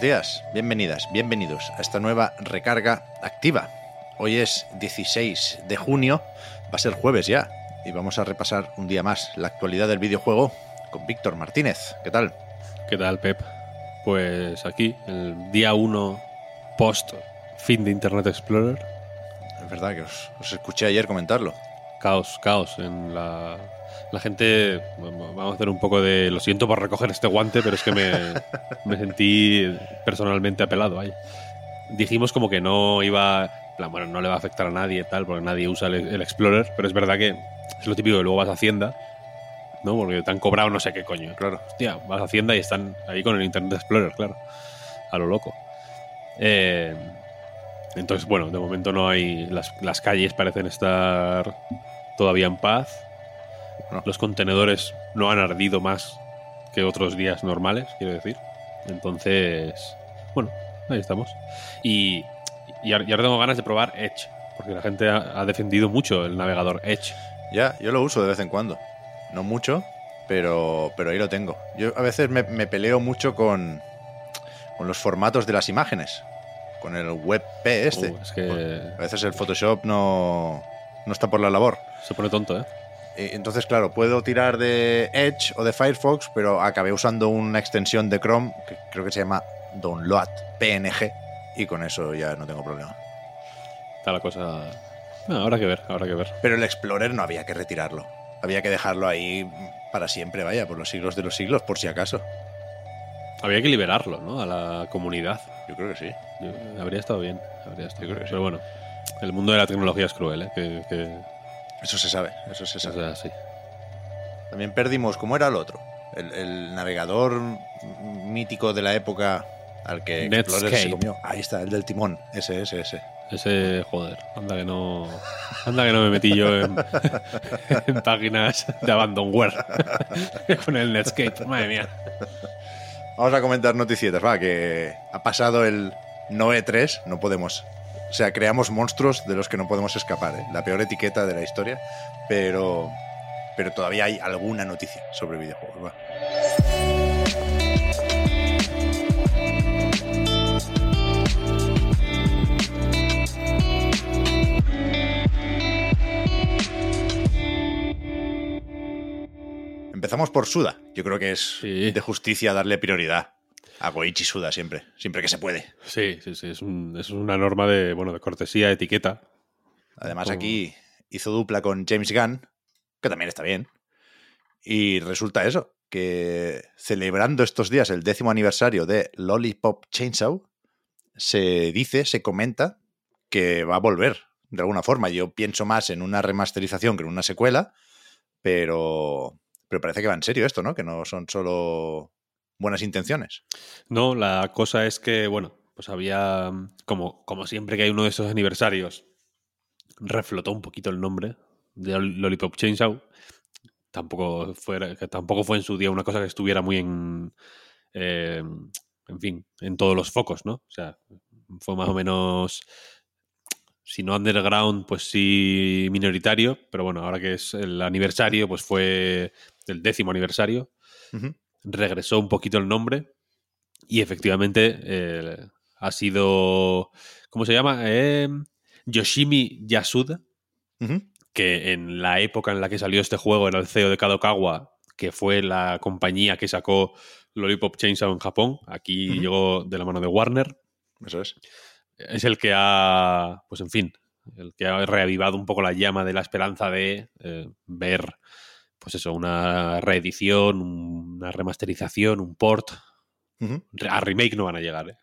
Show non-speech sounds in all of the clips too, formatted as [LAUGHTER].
Buenos días, bienvenidas, bienvenidos a esta nueva recarga activa. Hoy es 16 de junio, va a ser jueves ya, y vamos a repasar un día más la actualidad del videojuego con Víctor Martínez. ¿Qué tal? ¿Qué tal, Pep? Pues aquí, el día 1 post fin de Internet Explorer. Es verdad que os, os escuché ayer comentarlo. Caos, caos en la... La gente, vamos a hacer un poco de... Lo siento por recoger este guante, pero es que me, [LAUGHS] me sentí personalmente apelado. Vaya. Dijimos como que no iba... plan, Bueno, no le va a afectar a nadie tal, porque nadie usa el, el Explorer, pero es verdad que es lo típico que luego vas a Hacienda, ¿no? Porque te han cobrado no sé qué coño. Claro. Hostia, vas a Hacienda y están ahí con el Internet Explorer, claro. A lo loco. Eh, entonces, bueno, de momento no hay. Las, las calles parecen estar todavía en paz. Los contenedores no han ardido más que otros días normales, quiero decir. Entonces, bueno, ahí estamos. Y, y ahora y ahora tengo ganas de probar Edge, porque la gente ha, ha defendido mucho el navegador Edge. Ya, yo lo uso de vez en cuando. No mucho, pero, pero ahí lo tengo. Yo a veces me, me peleo mucho con, con los formatos de las imágenes. Con el WebP este. Uh, es que A veces el Photoshop no, no está por la labor. se pone tonto, ¿eh? Eh, Entonces, claro, puedo tirar de Edge o de Firefox, pero acabé usando una extensión de Chrome que creo que se llama Download PNG y con eso ya no tengo problema. Está la cosa. Bueno, habrá que ver, habrá que ver. Pero el Explorer no había que retirarlo. Había que dejarlo ahí para siempre, vaya, por los siglos de los siglos, por si acaso. Habría que liberarlo, ¿no? A la comunidad. Yo creo que sí. Yo- habría estado bien. Habría estado Yo creo bien. que sí. Pero bueno, el mundo de la tecnología es cruel, ¿eh? Que, que Eso se sabe, eso se sabe. También perdimos, ¿cómo era el otro? El, el navegador mítico de la época al que Explorer se comió. Ahí está, el del timón. Ese, ese, ese. Ese, joder, anda que no. Anda que no me metí yo en, [LAUGHS] en páginas de abandonware [LAUGHS] con el Netscape. Madre mía. Vamos a comentar noticietas, va, que ha pasado el Noe 3, no podemos. O sea, creamos monstruos de los que no podemos escapar, ¿eh? La peor etiqueta de la historia, pero pero todavía hay alguna noticia sobre videojuegos, va. Empezamos por Suda. Yo creo que es Sí. de justicia darle prioridad a Goichi Suda siempre, siempre que se puede. Sí, sí, sí. Es, un- es una norma de, bueno, de cortesía, etiqueta. Además, Como- aquí hizo dupla con James Gunn, que también está bien. Y resulta eso, que celebrando estos días el décimo aniversario de Lollipop Chainsaw, se dice, se comenta que va a volver de alguna forma. Yo pienso más en una remasterización que en una secuela, pero, pero parece que va en serio esto, ¿no? Que no son solo buenas intenciones. No, la cosa es que, bueno, pues había, como, como siempre que hay uno de esos aniversarios, reflotó un poquito el nombre de Lol- Lollipop Chainsaw. Tampoco fue, tampoco fue en su día una cosa que estuviera muy en, eh, en fin, en todos los focos, ¿no? O sea, fue más o menos, si no underground, pues sí minoritario, pero bueno, ahora que es el aniversario, pues fue el décimo aniversario. Regresó un poquito el nombre y efectivamente eh, ha sido, ¿cómo se llama? Eh, Yoshimi Yasuda, que en la época en la que salió este juego era el CEO de Kadokawa, que fue la compañía que sacó Lollipop Chainsaw en Japón. Aquí llegó de la mano de Warner. Eso es. Es el que ha, pues en fin, el que ha reavivado un poco la llama de la esperanza de eh, ver, pues eso, una reedición, una remasterización, un port. A remake no van a llegar, ¿eh?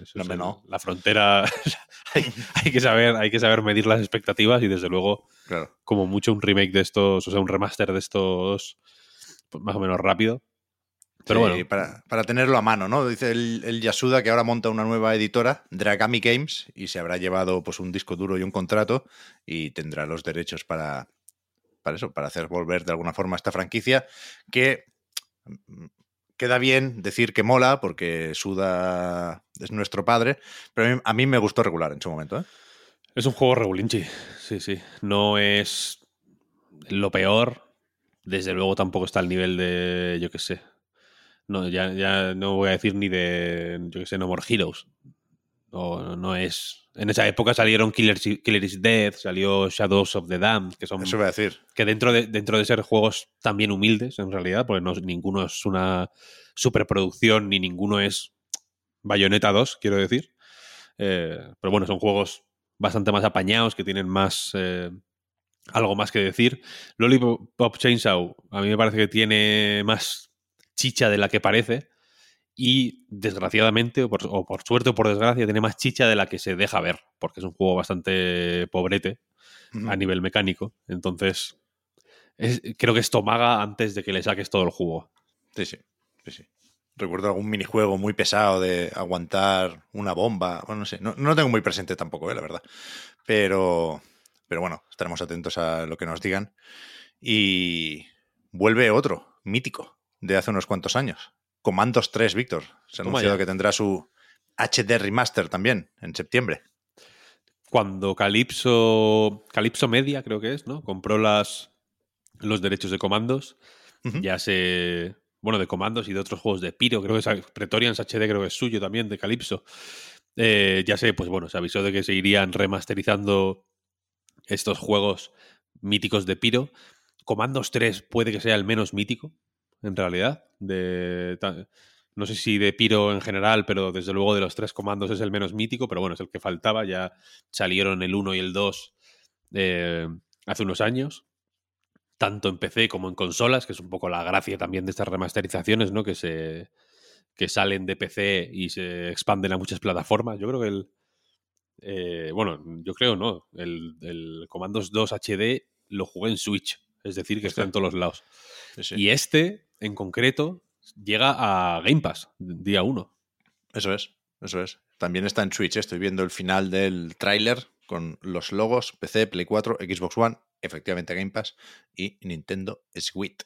Eso No. La frontera [LAUGHS] hay, hay que saber, hay que saber medir las expectativas y desde luego, Claro. como mucho un remake de estos, o sea, un remaster de estos pues, más o menos rápido. Pero Sí, bueno, para, para tenerlo a mano, ¿no? Dice el, el Yasuda que ahora monta una nueva editora, Dragami Games, y se habrá llevado pues un disco duro y un contrato y tendrá los derechos para, para eso, para hacer volver de alguna forma esta franquicia que mm, queda bien decir que mola porque Suda es nuestro padre, pero a mí, me gustó regular en su momento, ¿eh? es un juego regulinchi. Sí, sí. No es lo peor. Desde luego tampoco está al nivel de, yo qué sé. No, ya, ya no voy a decir ni de, yo qué sé, No More Heroes. No, no es... En esa época salieron Killer, Killer is Dead, salió Shadows of the Damned, que son Eso voy a decir. que dentro de, dentro de ser juegos también humildes, en realidad, porque no, ninguno es una superproducción ni ninguno es Bayonetta 2, quiero decir. Eh, pero bueno, son juegos bastante más apañados, que tienen más. eh, algo más que decir. Lollipop Chainsaw, a mí me parece que tiene más chicha de la que parece. Y desgraciadamente, o por, o por suerte o por desgracia, tiene más chicha de la que se deja ver, porque es un juego bastante pobrete a nivel mecánico. Entonces, es- creo que es tomaga antes de que le saques todo el jugo. Sí, sí, sí, sí. Recuerdo algún minijuego muy pesado de aguantar una bomba. Bueno, no sé, no, no lo tengo muy presente tampoco, eh, la verdad. Pero, pero bueno, estaremos atentos a lo que nos digan. Y vuelve otro, mítico, de hace unos cuantos años. Comandos 3, Víctor. Se ha anunciado ya. que tendrá su HD Remaster también en septiembre. Cuando Calypso, Calypso Media, creo que es, ¿no? Compró las, los derechos de comandos, ya se. Bueno, de comandos y de otros juegos de Piro, creo que es Pretorians HD, creo que es suyo también, de Calypso. Eh, ya sé, pues bueno, se avisó de que se irían remasterizando estos juegos míticos de Piro. Comandos 3 puede que sea el menos mítico, en realidad. De, no sé si de Piro en general, pero desde luego de los tres comandos es el menos mítico, pero bueno, es el que faltaba. Ya salieron el 1 y el 2 eh, hace unos años, tanto en PC como en consolas, que es un poco la gracia también de estas remasterizaciones, ¿no? Que se que salen de PC y se expanden a muchas plataformas. Yo creo que el. eh, bueno, yo creo no. El, el Comandos 2 HD lo jugué en Switch. Es decir, que está en todos los lados. Sí, sí. Y este, en concreto, llega a Game Pass, día 1. Eso es, eso es. También está en Switch. eh. Estoy viendo el final del tráiler con los logos PC, Play 4, Xbox One, efectivamente Game Pass y Nintendo Switch.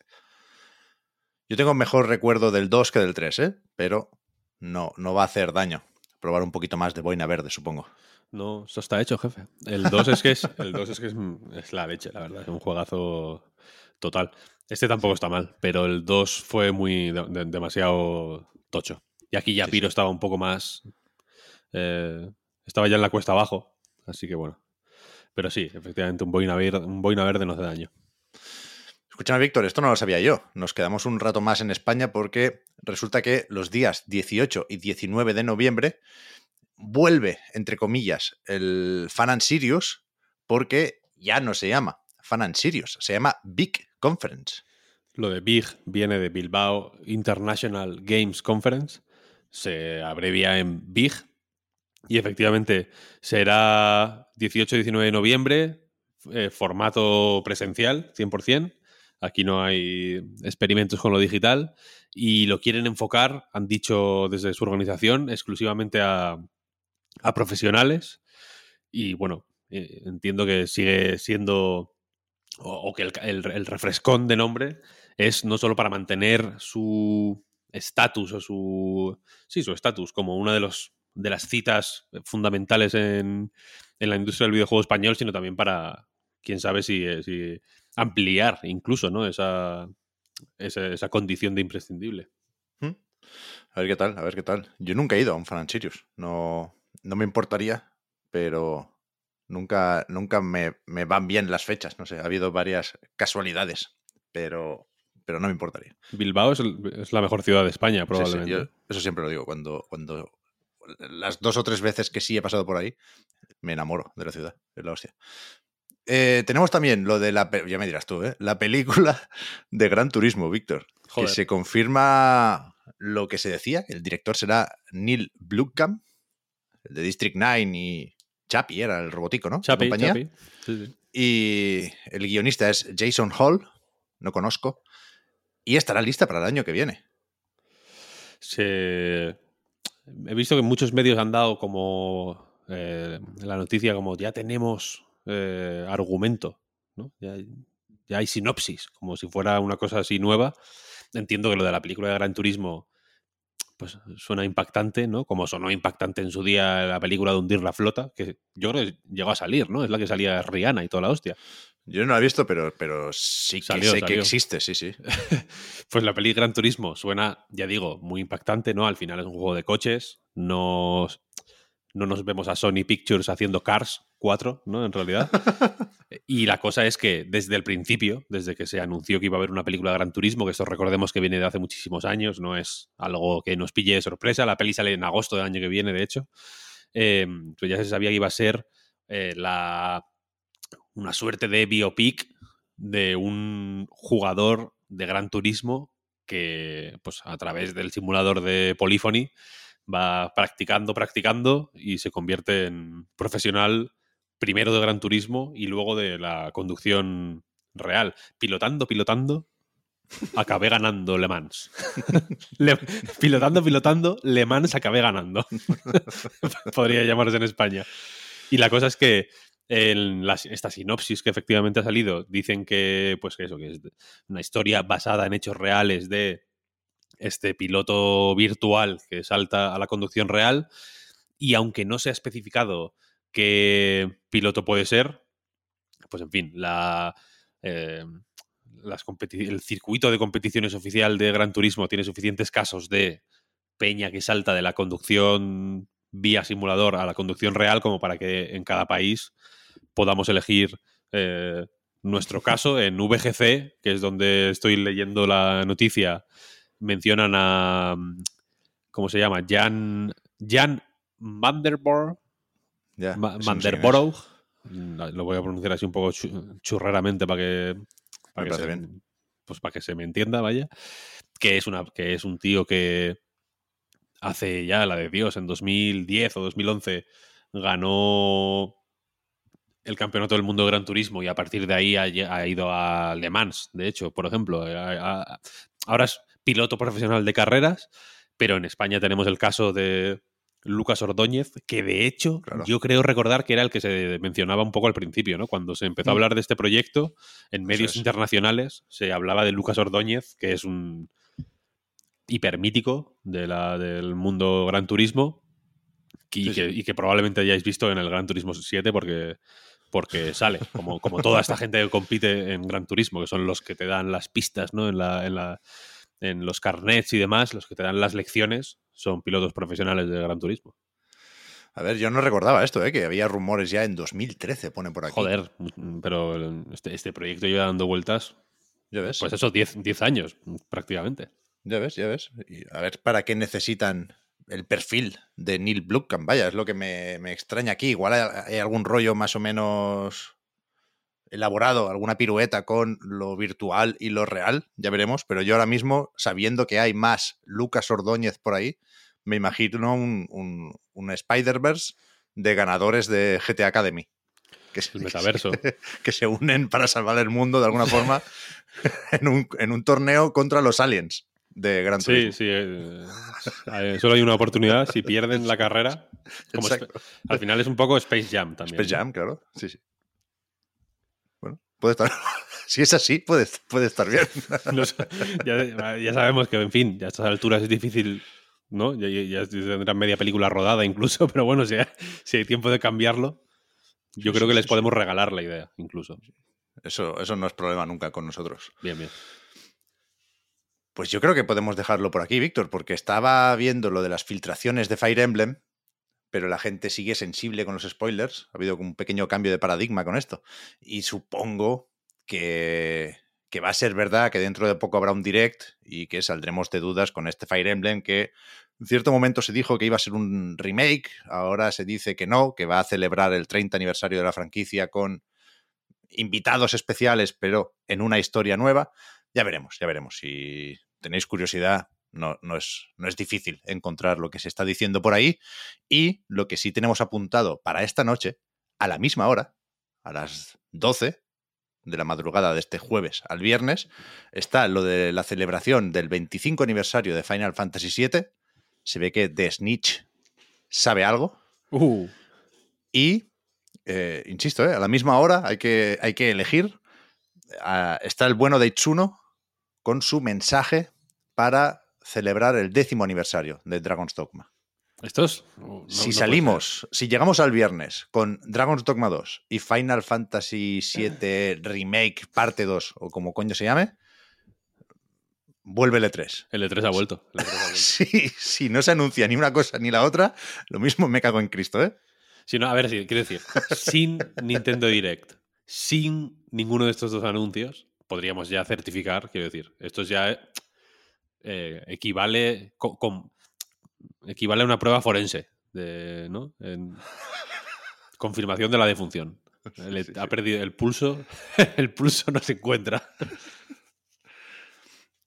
Yo tengo mejor recuerdo del 2 que del 3, ¿eh? pero no, no va a hacer daño. Probar un poquito más de boina verde, supongo. No, eso está hecho, jefe. El 2 es que es, el 2 es, que es, es la leche, la verdad. Es un juegazo total. Este tampoco está mal, pero el 2 fue muy de- de- demasiado tocho. Y aquí ya Piro sí. estaba un poco más. eh, estaba ya en la cuesta abajo. Así que bueno. Pero sí, efectivamente, un boina verde, un boina verde no hace daño. Escúchame, Víctor, esto no lo sabía yo. Nos quedamos un rato más en España porque resulta que los días 18 y 19 de noviembre vuelve, entre comillas, el Fan and Sirius porque ya no se llama Fan and Sirius, se llama Big Conference. Lo de Big viene de Bilbao International Games Conference. Se abrevia en Big. Y efectivamente será 18-19 de noviembre, eh, formato presencial, 100%. Aquí no hay experimentos con lo digital. Y lo quieren enfocar, han dicho desde su organización, exclusivamente a, a profesionales. Y bueno, eh, entiendo que sigue siendo o, que el, refrescón de nombre es no solo para mantener su estatus o su sí su estatus como una de los de las citas fundamentales en, en la industria del videojuego español sino también para quién sabe si, eh, si ampliar incluso no esa, esa esa condición de imprescindible ¿Mm? A ver qué tal, a ver qué tal. Yo nunca he ido a un Fan. No, no me importaría, pero nunca, nunca me, me van bien las fechas. No sé, ha habido varias casualidades, pero, pero no me importaría. Bilbao es, es la mejor ciudad de España Sí, sí, probablemente yo eso siempre lo digo. Cuando, cuando las dos o tres veces que sí he pasado por ahí, me enamoro de la ciudad. Es la hostia. Eh, tenemos también lo de la. Ya me dirás tú, ¿eh? La película [LAUGHS] de Gran Turismo, Víctor. Que se confirma lo que se decía, que el director será Neil Blomkamp, el de District 9 y Chappie, era el robotico, ¿no? Chapi, compañía. Chapi. Sí, sí. Y el guionista es Jason Hall, no conozco. y estará lista para el año que viene. Se... He visto que muchos medios han dado como eh, la noticia como ya tenemos eh, argumento, ¿no? Ya, ya hay sinopsis, como si fuera una cosa así nueva. Entiendo que lo de la película de Gran Turismo pues suena impactante, ¿no? Como sonó impactante en su día la película de hundir la flota, que yo creo que llegó a salir, ¿no? Es la que salía Rihanna y toda la hostia. Yo no la he visto, pero, pero sí que Salió, sé salió. que existe, sí, sí. [LAUGHS] Pues la peli Gran Turismo suena, ya digo, muy impactante, ¿no? Al final es un juego de coches, no, no nos vemos a Sony Pictures haciendo Cars 4, ¿no? En realidad. [LAUGHS] y la cosa es que desde el principio, desde que se anunció que iba a haber una película de Gran Turismo, que esto recordemos que viene de hace muchísimos años, no es algo que nos pille de sorpresa, la peli sale en agosto del año que viene, de hecho, eh, pues ya se sabía que iba a ser eh, la, una suerte de biopic de un jugador de Gran Turismo que, pues, a través del simulador de Polyphony va practicando, practicando y se convierte en profesional primero de Gran Turismo y luego de la conducción real. Pilotando, pilotando, acabé ganando Le Mans. [LAUGHS] Pilotando, pilotando, Le Mans acabé ganando. [LAUGHS] Podría llamarse en España. Y la cosa es que en esta sinopsis que efectivamente ha salido dicen que, pues que eso, que es una historia basada en hechos reales de este piloto virtual que salta a la conducción real. Y aunque no se ha especificado qué piloto puede ser, pues en fin, la, eh, las el circuito de competiciones oficial de Gran Turismo tiene suficientes casos de peña que salta de la conducción vía simulador a la conducción real como para que en cada país podamos elegir eh, nuestro caso. En VGC, que es donde estoy leyendo la noticia, mencionan a. ¿Cómo se llama? Jan, Jan no. Vanderborough. Mm, Lo voy a pronunciar así un poco chu- churreramente para que. Para que se, bien. Pues para que se me entienda, vaya. Que es, una, que es un tío que hace ya la de Dios, en 2010 o 2011 ganó el campeonato del mundo de Gran Turismo y a partir de ahí ha, ido a Le Mans, de hecho, por ejemplo. Ha- ha- ahora es piloto profesional de carreras, pero en España tenemos el caso de Lucas Ordóñez, que de hecho Claro. yo creo recordar que era el que se mencionaba un poco al principio, ¿no? Cuando se empezó a Mm. hablar de este proyecto, en medios es. internacionales se hablaba de Lucas Ordóñez, que es un hipermítico de la, del mundo Gran Turismo y, Sí, que, sí. y que probablemente hayáis visto en el Gran Turismo 7 porque, porque sale, como, como toda esta gente que compite en Gran Turismo, que son los que te dan las pistas ¿no? en, la, en, la, en los carnets y demás, los que te dan las lecciones, son pilotos profesionales de Gran Turismo. A ver, yo no recordaba esto, ¿eh? que había rumores ya en 2013, pone por aquí. Joder, mm, pero este, este proyecto lleva dando vueltas, Ya ves, pues eso, 10 10 años prácticamente. ya ves, ya ves. Y a ver, ¿para qué necesitan el perfil de Neil Blomkamp? Vaya, es lo que me, me extraña aquí. Igual hay, hay algún rollo más o menos elaborado, alguna pirueta con lo virtual y lo real, ya veremos, pero yo ahora mismo, sabiendo que hay más Lucas Ordóñez por ahí, me imagino un, un, un Spider-Verse de ganadores de GTA Academy. Que, se- El [LAUGHS] metaverso. que se unen para salvar el mundo de alguna forma [LAUGHS] en un, en un torneo contra los aliens de Gran Sí, Turismo. sí. eh, eh, solo hay una oportunidad. Si pierden la carrera, como. Sp- al final es un poco Space Jam también. Space. Jam, claro. Sí, sí. Bueno, puede estar. [LAUGHS] si es así, puede, puede estar bien. [LAUGHS] Ya, ya sabemos que, en fin, ya a estas alturas es difícil, ¿no? Ya, ya- ya tendrán media película rodada incluso, [LAUGHS] pero bueno, si hay, si hay tiempo de cambiarlo, yo Sí, creo sí, que les sí, podemos regalar la idea, incluso. Eso, eso no es problema nunca con nosotros. Bien, bien. Pues yo creo que podemos dejarlo por aquí, Víctor, porque estaba viendo lo de las filtraciones de Fire Emblem, pero la gente sigue sensible con los spoilers. Ha habido un pequeño cambio de paradigma con esto. Y supongo que, que va a ser verdad que dentro de poco habrá un direct y que saldremos de dudas con este Fire Emblem que en cierto momento se dijo que iba a ser un remake, ahora se dice que no, que va a celebrar el 30 aniversario de la franquicia con invitados especiales, pero en una historia nueva. Ya veremos, ya veremos. Si tenéis curiosidad, no, no, es, no es difícil encontrar lo que se está diciendo por ahí. Y lo que sí tenemos apuntado para esta noche, a la misma hora, a las 12, de la madrugada de este jueves al viernes, está lo de la celebración del 25 aniversario de Final Fantasy VII. Se ve que The Snitch sabe algo. Uh, Y, eh, insisto, eh, a la misma hora hay que, hay que elegir. Ah, está el bueno de Itsuno con su mensaje para celebrar el décimo aniversario de Dragon's Dogma. estos. no- si salimos, si llegamos al viernes con Dragon's Dogma 2 y Final Fantasy VII [LAUGHS] Remake parte 2 o como coño se llame, vuelve el E3. ser. El E3 ha vuelto. el E3 ha vuelto. Si, si no se anuncia ni una cosa ni la otra, lo mismo me cago en Cristo, ¿eh? Si no, a ver, sí, quiero decir, [LAUGHS] sin Nintendo Direct, sin ninguno de estos dos anuncios, podríamos ya certificar, quiero decir, esto ya eh, equivale con- equivale a una prueba forense, de, ¿no? En confirmación de la defunción. [LAUGHS] Sí, ha sí. perdido el pulso, [LAUGHS] el pulso no se encuentra.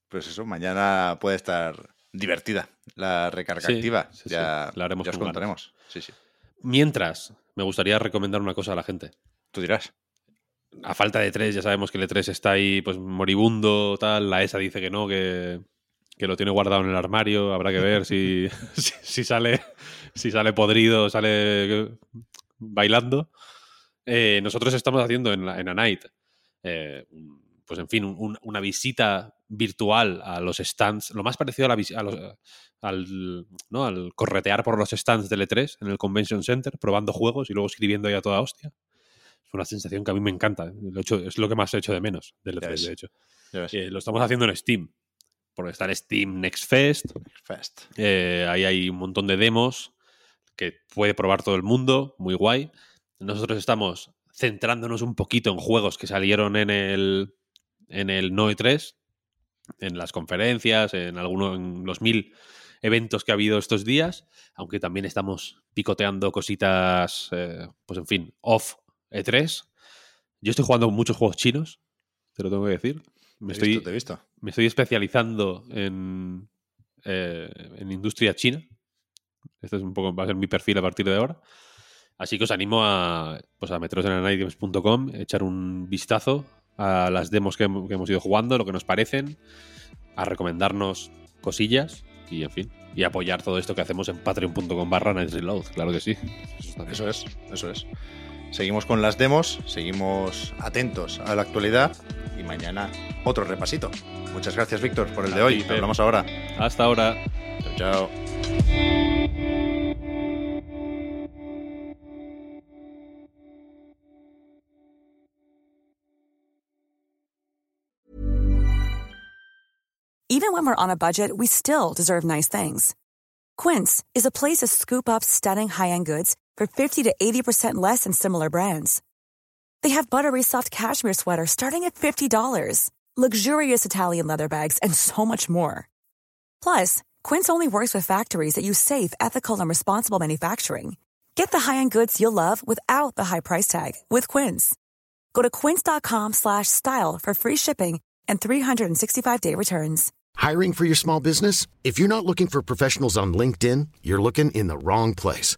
Pues eso, mañana puede estar divertida la recarga activa. ya la haremos ya os contaremos. Sí, sí. Mientras, me gustaría recomendar una cosa a la gente. Tú dirás. A falta de tres, ya sabemos que el E3 está ahí pues moribundo, tal. La ESA dice que no, que, que lo tiene guardado en el armario. Habrá que ver si, [LAUGHS] si, si sale si sale podrido, sale bailando. Eh, nosotros estamos haciendo en, la, en A Night, eh, pues en fin, un- una visita virtual a los stands, lo más parecido a la, a los- al, ¿no? al corretear por los stands del E3 en el Convention Center, probando juegos y luego escribiendo ahí a toda hostia. Es una sensación que a mí me encanta. Lo he hecho- es lo que más he hecho de menos del Ya E3, ves. de hecho. Eh, lo estamos haciendo en Steam. Porque está en Steam Next Fest. Eh, ahí hay un montón de demos que puede probar todo el mundo. Muy guay. Nosotros estamos centrándonos un poquito en juegos que salieron en el, en el No E3, en las conferencias, en algunos, en los mil eventos que ha habido estos días, aunque también estamos picoteando cositas, eh, pues en fin, off E3. Yo estoy jugando muchos juegos chinos, te lo tengo que decir. Me estoy, visto, te he visto. me estoy especializando en, eh, en industria china. Este es un poco, va a ser mi perfil a partir de ahora. Así que os animo a, pues a meteros en anightgames.com, echar un vistazo a las demos que, hem- que hemos ido jugando, lo que nos parecen, a recomendarnos cosillas y, en fin, y apoyar todo esto que hacemos en patreon.com barra Reload, claro que sí. Eso es, eso es. Seguimos con las demos, seguimos atentos a la actualidad y mañana otro repasito. Muchas gracias, Víctor, por el de hoy. Pep. Hablamos ahora. Hasta ahora. Chao, chao. Even when we're on a budget, we still deserve nice things. Quince is a place to scoop up stunning high-end goods for 50 to 80% less than similar brands. They have buttery soft cashmere sweaters starting at $50, luxurious Italian leather bags, and so much more. Plus, Quince only works with factories that use safe, ethical, and responsible manufacturing. Get the high-end goods you'll love without the high price tag with Quince. Go to quince.com slash style for free shipping and 365-day returns. Hiring for your small business? If you're not looking for professionals on LinkedIn, you're looking in the wrong place.